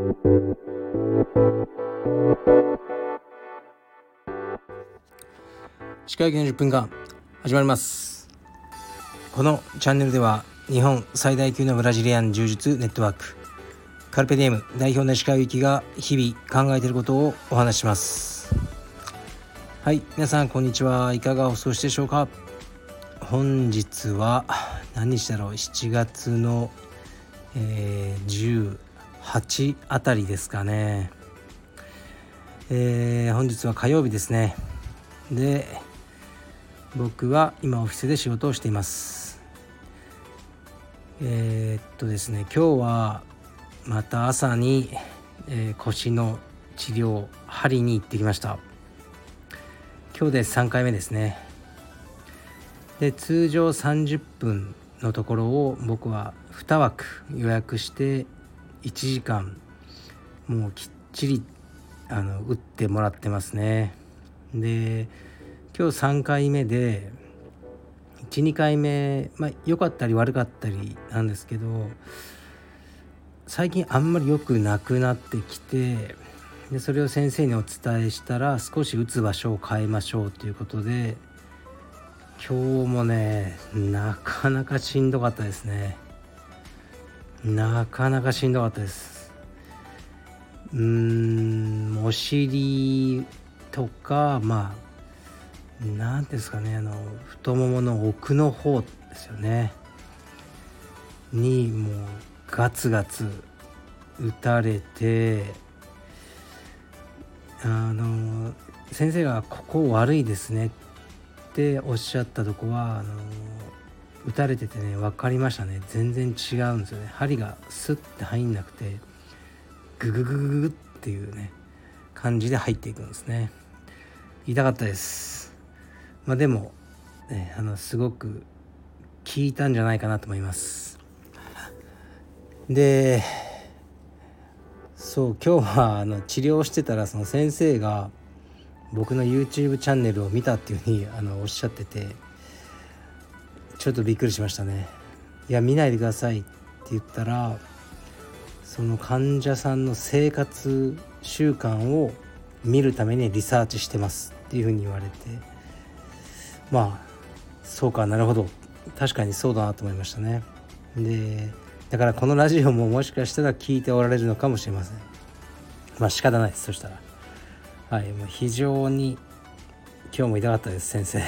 歯科医の10分間始まります。このチャンネルでは日本最大級のブラジリアン柔術ネットワークカルペディエム代表の石川由紀が日々考えていることをお話します。はい皆さんこんにちは。いかがお過ごしでしょうか？本日は何日だろう？7月の、えー、8あたりですかね。えー、本日は火曜日ですね。で僕は今オフィスで仕事をしています。えー、っとですね今日はまた朝に、えー、腰の治療針に行ってきました。今日で3回目ですね。で通常30分のところを僕は2枠予約して1時間もうきっちりあの打ってもらってますね。で今日3回目で12回目まあ良かったり悪かったりなんですけど最近あんまり良くなくなってきてでそれを先生にお伝えしたら少し打つ場所を変えましょうということで今日もねなかなかしんどかったですね。なかなかしんどかったです。うーんお尻とかまあ何ですかねあの太ももの奥の方ですよね。にもうガツガツ打たれてあの先生が「ここ悪いですね」っておっしゃったとこはあの打たれててね分かりましたね。全然違うんですよね。針がスッて入んなくてグググググっていうね感じで入っていくんですね。痛かったです。まあ、でも、ね、あのすごく効いたんじゃないかなと思います。でそう今日はあの治療してたらその先生が僕の YouTube チャンネルを見たっていうふうにあのおっしゃっててちょっとびっくりしましたね。いや見ないでくださいって言ったらその患者さんの生活習慣を見るためにリサーチしてますっていうふうに言われて。まあそうかなるほど。確かにそうだなと思いましたね。でだからこのラジオももしかしたら聞いておられるのかもしれません。まあ仕方ないですそしたら。はいもう非常に今日も痛かったです先生。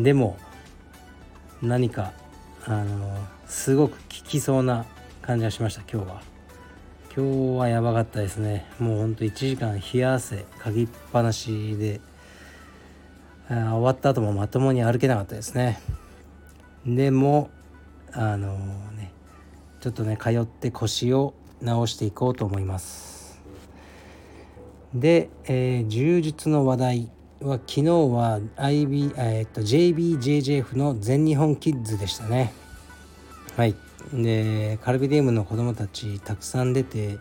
でも何かあのすごく効きそうな感じがしました今日は。今日はやばかったですね。もうほんと1時間冷や汗かぎっぱなしで終わった後もまともに歩けなかったですね。でもあのねちょっとね通って腰を直していこうと思います。で、えー、柔術の話題は昨日は IB、えー、っと JBJJF の全日本キッズでしたね。はい。でカルビディウムの子供たちたくさん出て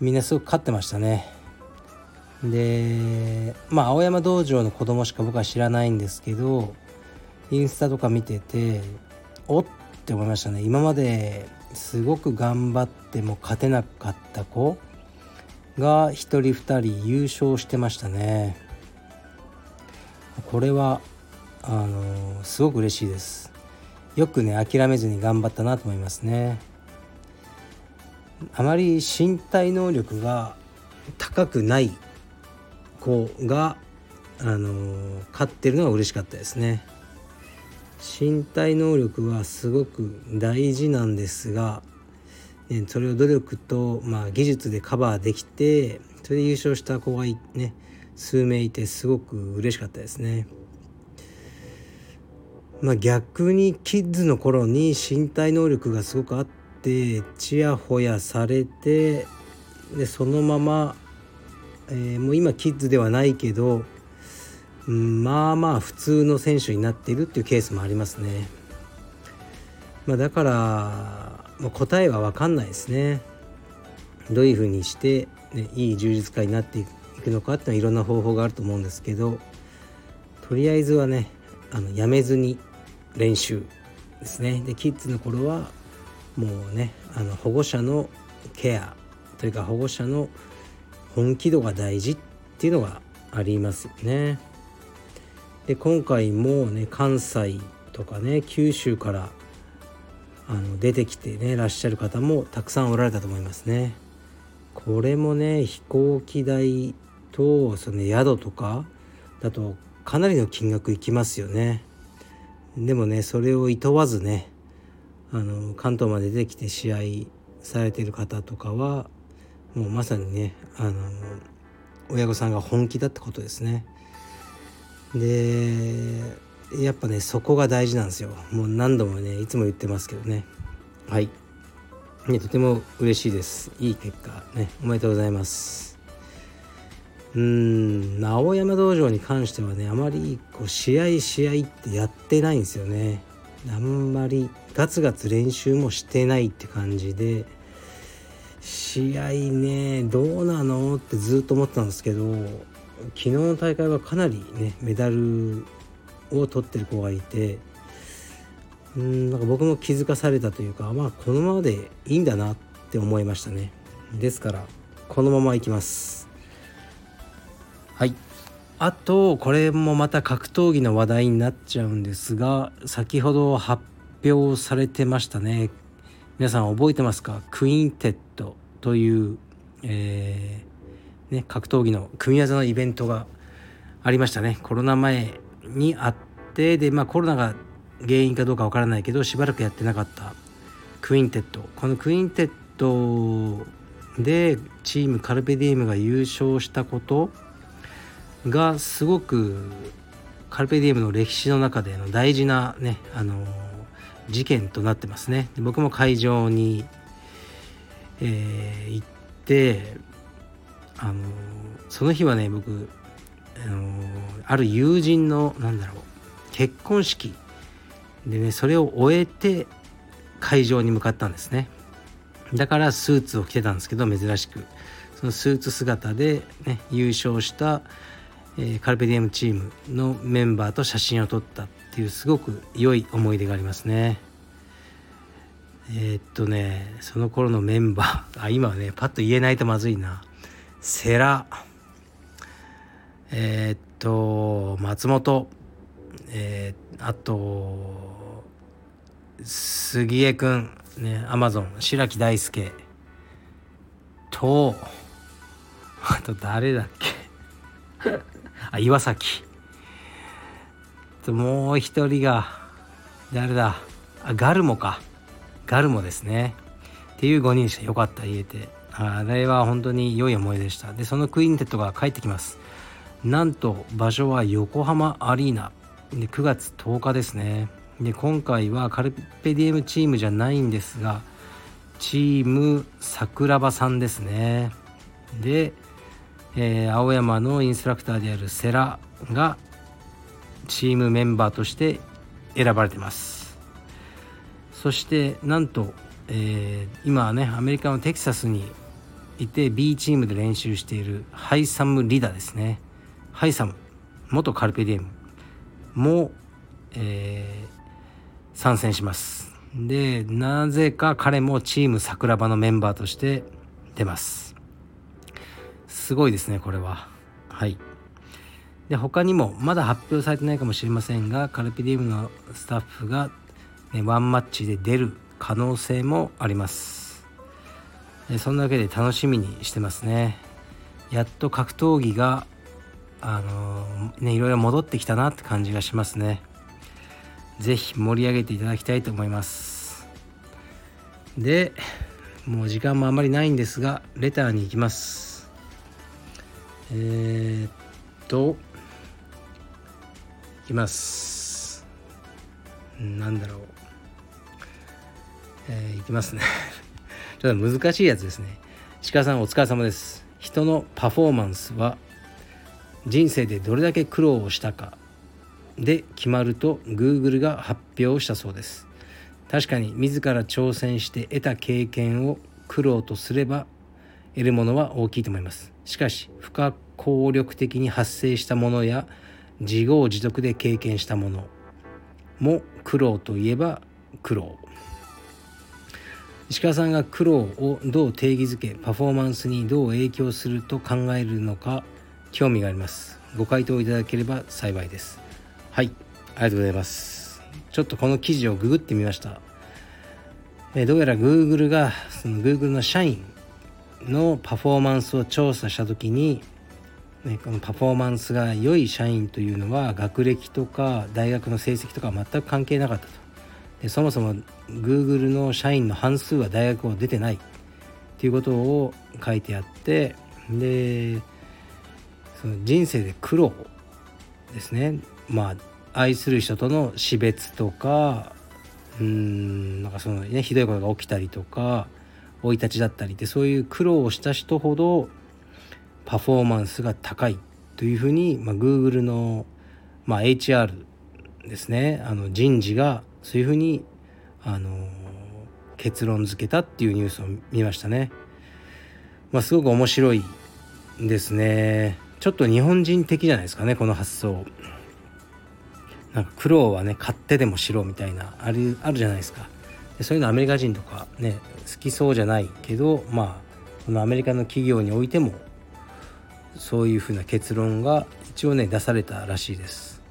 みんなすごく勝ってましたね。でまあ青山道場の子供しか僕は知らないんですけどインスタとか見てておって思いましたね。今まですごく頑張っても勝てなかった子が1人2人優勝してましたね。これはあのすごく嬉しいですよくね諦めずに頑張ったなと思いますねあまり身体能力が高くない子が、あの勝ってるのが嬉しかったですね。身体能力はすごく大事なんですが、ね、それを努力と、まあ、技術でカバーできてそれで優勝した子がね数名いてすごく嬉しかったですね。まあ、逆にキッズの頃に身体能力がすごくあってちやほやされてでそのままえー、もう今キッズではないけど、うん、まあまあ普通の選手になっているっていうケースもありますね。まあ、だから、まあ、答えは分かんないですね。どういうふうにして、ね、いい充実家になっていくくのかっていうのはいろんな方法があると思うんですけどとりあえずはねあのやめずに練習ですね。でキッズの頃はもうねあの保護者のケアとというか保護者の本気度が大事っていうのがありますよね。で今回もね関西とかね九州からあの出てきてねらっしゃる方もたくさんおられたと思いますね。これもね飛行機代とその宿とかだとかなりの金額いきますよね。でもねそれをいとわずねあの関東まで出てきて試合されてる方とかはもうまさにねあの親御さんが本気だってことですね。でやっぱねそこが大事なんですよ。もう何度もねいつも言ってますけどね。はい。ねとても嬉しいです。いい結果ねおめでとうございます。うん。青山道場に関してはねあまりこう試合試合ってやってないんですよね。あんまりガツガツ練習もしてないって感じで試合ねどうなのってずっと思ってたんですけど昨日の大会はかなりねメダルを取ってる子がいてうんなんか僕も気づかされたというかまあこのままでいいんだなって思いましたね。ですからこのままいきます。はい。あとこれもまた格闘技の話題になっちゃうんですが先ほど発表されてましたね。皆さん覚えてますか？クインテットという、えー、ね、格闘技の組み技のイベントがありましたね。コロナ前にあってで、まあ、コロナが原因かどうかわからないけどしばらくやってなかったクインテット。このクインテットでチームカルペディエムが優勝したことがすごくカルペディエムの歴史の中での大事なねあの事件となってますね。僕も会場に、えー、行ってあのその日はね僕あのある友人のなんだろう結婚式。でねそれを終えて会場に向かったんですね。だからスーツを着てたんですけど珍しく。そのスーツ姿で、ね、優勝した、えー、カルペディエムチームのメンバーと写真を撮ったっていうすごく良い思い出がありますね。えー、っとねその頃のメンバーあ今はねパッと言えないとまずいな。セラえー、っと松本。えー、あと杉江くん。ねアマゾン白木大輔。とあと誰だっけ？あ岩崎。もう一人が誰だ？あガルモか。ガルモですね。っていう5人したよかった言えて。あれは本当に良い思いでした。でそのクインテットが帰ってきます。なんと場所は横浜アリーナ。で9月10日ですね。で今回はカルペディエムチームじゃないんですがチーム桜庭さんですね。で、えー、青山のインストラクターであるセラがチームメンバーとして選ばれてます。そしてなんと、えー、今はねアメリカのテキサスにいて B チームで練習しているハイサム・リダですね。ハイサム元カルペディエム。も、えー、参戦します。でなぜか彼もチーム桜庭のメンバーとして出ます。すごいですねこれは。はい。で他にもまだ発表されてないかもしれませんがカルペディウムのスタッフが、ね、ワンマッチで出る可能性もあります。そんなわけで楽しみにしてますね。やっと格闘技があのねいろいろ戻ってきたなって感じがしますね。是非盛り上げていただきたいと思います。でもう時間もあまりないんですがレターに行きます。えー、っといきます。なんだろう。えー、いきますね。ちょっと難しいやつですね。鹿さんお疲れ様です。人のパフォーマンスは人生でどれだけ苦労をしたかで決まると Google が発表したそうです。確かに自ら挑戦して得た経験を苦労とすれば得るものは大きいと思います。しかし不可抗力的に発生したものや自業自得で経験したものも苦労といえば苦労。石川さんが苦労をどう定義づけパフォーマンスにどう影響すると考えるのか興味があります。ご回答いただければ幸いです。はいありがとうございます。ちょっとこの記事をググってみました。えどうやら Google がその Google の社員のパフォーマンスを調査した時に、ね、このパフォーマンスが良い社員というのは学歴とか大学の成績とか全く関係なかったと。でそもそも Google の社員の半数は大学を出てないっていうことを書いてあってでその人生で苦労ですね。まあ愛する人との死別とかうんなんかそのねひどいことが起きたりとか生い立ちだったりってそういう苦労をした人ほどパフォーマンスが高いというふうに、まあ、Google の、まあ、HR ですねあの人事がそういうふうにあの結論付けたっていうニュースを見ましたね。まあ、すごく面白いですね。ちょっと日本人的じゃないですかねこの発想。なんか苦労はね買ってでもしろみたいなあるあるじゃないですかそういうのアメリカ人とかね好きそうじゃないけどまあこのアメリカの企業においてもそういうふうな結論が一応ね出されたらしいです。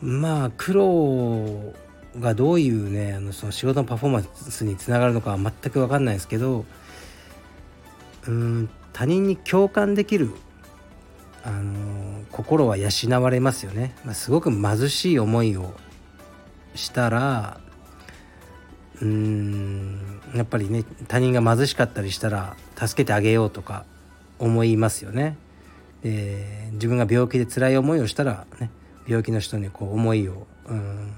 まあ苦労がどういうねあのその仕事のパフォーマンスにつながるのかは全く分かんないですけどうん他人に共感できるあの心は養われますよね、まあ、すごく貧しい思いをしたらうーんやっぱりね他人が貧しかったりしたら助けてあげようとか思いますよね。で自分が病気で辛い思いをしたら、ね、病気の人にこう思いをうん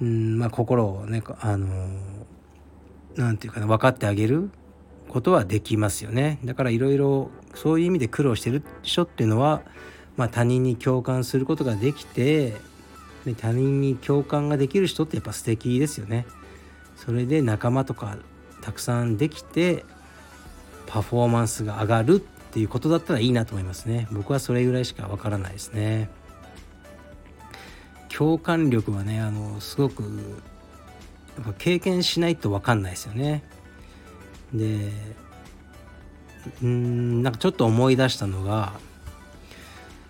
うんまあ心をねあのなんていうかな分かってあげることはできますよねだからいろいろそういう意味で苦労してる人っていうのは、まあ、他人に共感することができて他人に共感ができる人ってやっぱ素敵ですよね。それで仲間とかたくさんできてパフォーマンスが上がるっていうことだったらいいなと思いますね。僕はそれぐらいしかわからないですね。共感力はねあのすごく経験しないと分かんないですよね。でうんなんかちょっと思い出したのが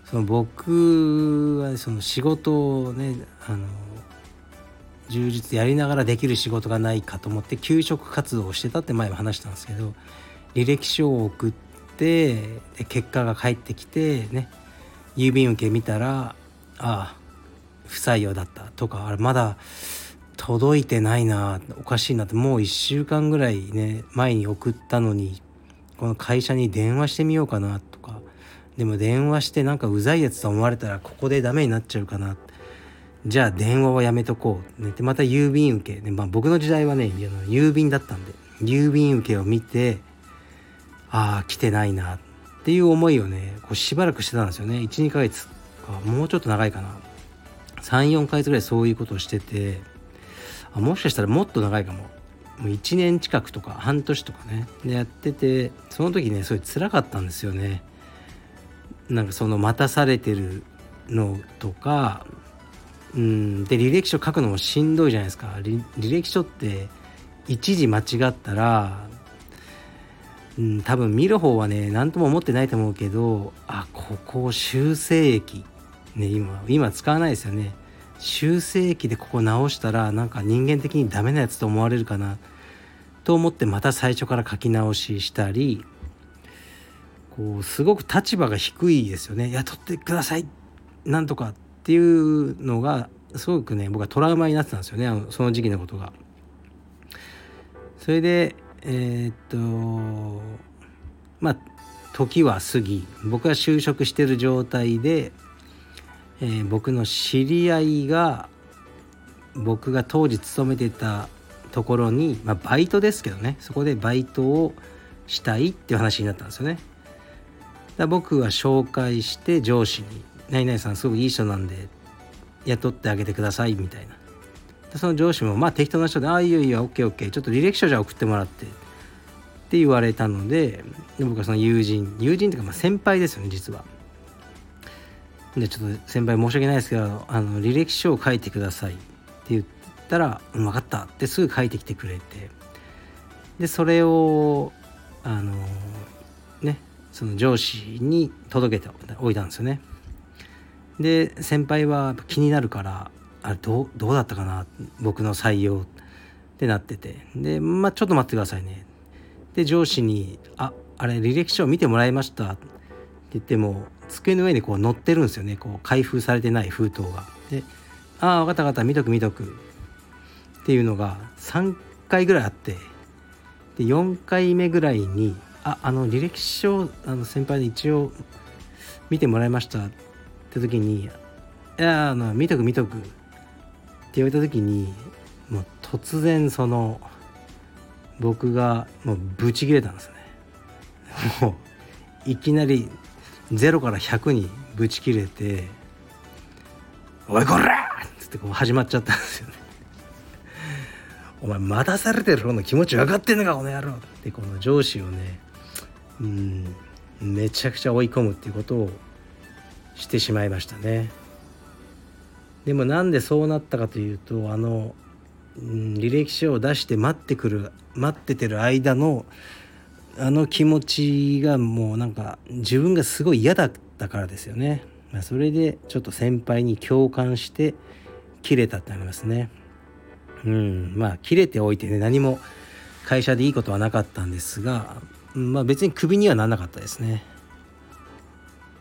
その僕はその仕事をねあの充実やりながらできる仕事がないかと思って給食活動をしてたって前も話したんですけど履歴書を送ってで結果が返ってきてね郵便受け見たらああ不採用だったとかあれまだ届いてないなおかしいなってもう1週間ぐらいね前に送ったのにこの会社に電話してみようかなとかでも電話してなんかうざいやつと思われたらここでダメになっちゃうかなってじゃあ電話はやめとこう、ね、でまた郵便受け、ねまあ、僕の時代はね郵便だったんで。郵便受けを見てああ来てないなっていう思いをねこうしばらくしてたんですよね。12ヶ月か。もうちょっと長いかな。34ヶ月ぐらいそういうことをしててあもしかしたらもっと長いかも。もう1年近くとか半年とかねでやっててその時ねすごい辛かったんですよね。なんかその待たされてるのとかうん。で履歴書書くのもしんどいじゃないですか。履歴書って一時間違ったらうん多分見る方はね何とも思ってないと思うけどあここ修正液。ね今今使わないですよね。修正液でここ直したらなんか人間的にダメなやつと思われるかな。と思ってまた最初から書き直ししたりこうすごく立場が低いですよね。雇ってください。なんとか。っていうのがすごくね僕はトラウマになってたんですよねあのその時期のことが。それでえー、っとまあ時は過ぎ僕は就職してる状態でえー、僕の知り合いが僕が当時勤めてたところに、まあ、バイトですけどねそこでバイトをしたいっていう話になったんですよね。だ僕は紹介して上司に「何々さんすごくいい人なんで雇ってあげてください」みたいな。その上司もまあ適当な人で「ああいいよいいよ OKOK ちょっと履歴書じゃ送ってもらって」って言われたのでで僕はその友人友人っていうかまあ先輩ですよね実は。でちょっと先輩申し訳ないですけどあの履歴書を書いてくださいって言ったら「分かった」ってすぐ書いてきてくれてでそれをあのねその上司に届けておいたんですよねで先輩は気になるからあれどうどうだったかな僕の採用ってなってて。でまあちょっと待ってくださいね。で上司に「ああれ履歴書を見てもらいました」って言っても机の上にこう載ってるんですよね。こう開封されてない封筒が。で「ああ分かった分かった。見とく見とく」っていうのが3回ぐらいあって。で4回目ぐらいに「ああの履歴書あの先輩に一応見てもらいました」って時に「いやあの見とく見とく」って言われた時にもう突然その僕がもうブチ切れたんですね。もういきなり0から100にブチ切れて「おいこら!」っつってこう始まっちゃったんですよね。お前待たされてる方の気持ち分かってんのかこの野郎。ってこの上司をねうんめちゃくちゃ追い込むっていうことをしてしまいましたね。でもなんでそうなったかというとあの、うん、履歴書を出して待ってくる待っててる間のあの気持ちがもうなんか自分がすごい嫌だったからですよね。まそれでちょっと先輩に共感して切れたってありますね。うんまあ切れておいてね何も会社でいいことはなかったんですがまあ別にクビにはならなかったですね。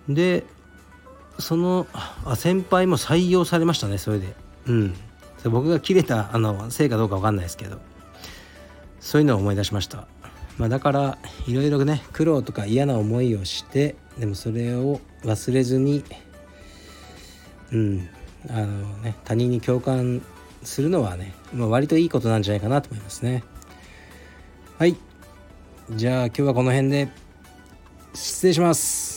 でそのあ先輩も採用されましたねそれで。うん。僕が切れたあのせいかどうか分かんないですけど。そういうのを思い出しました。まあ、だからいろいろね苦労とか嫌な思いをしてでもそれを忘れずにうん。あのね他人に共感するのはね、まあ、割といいことなんじゃないかなと思いますね。はい。じゃあ今日はこの辺で失礼します。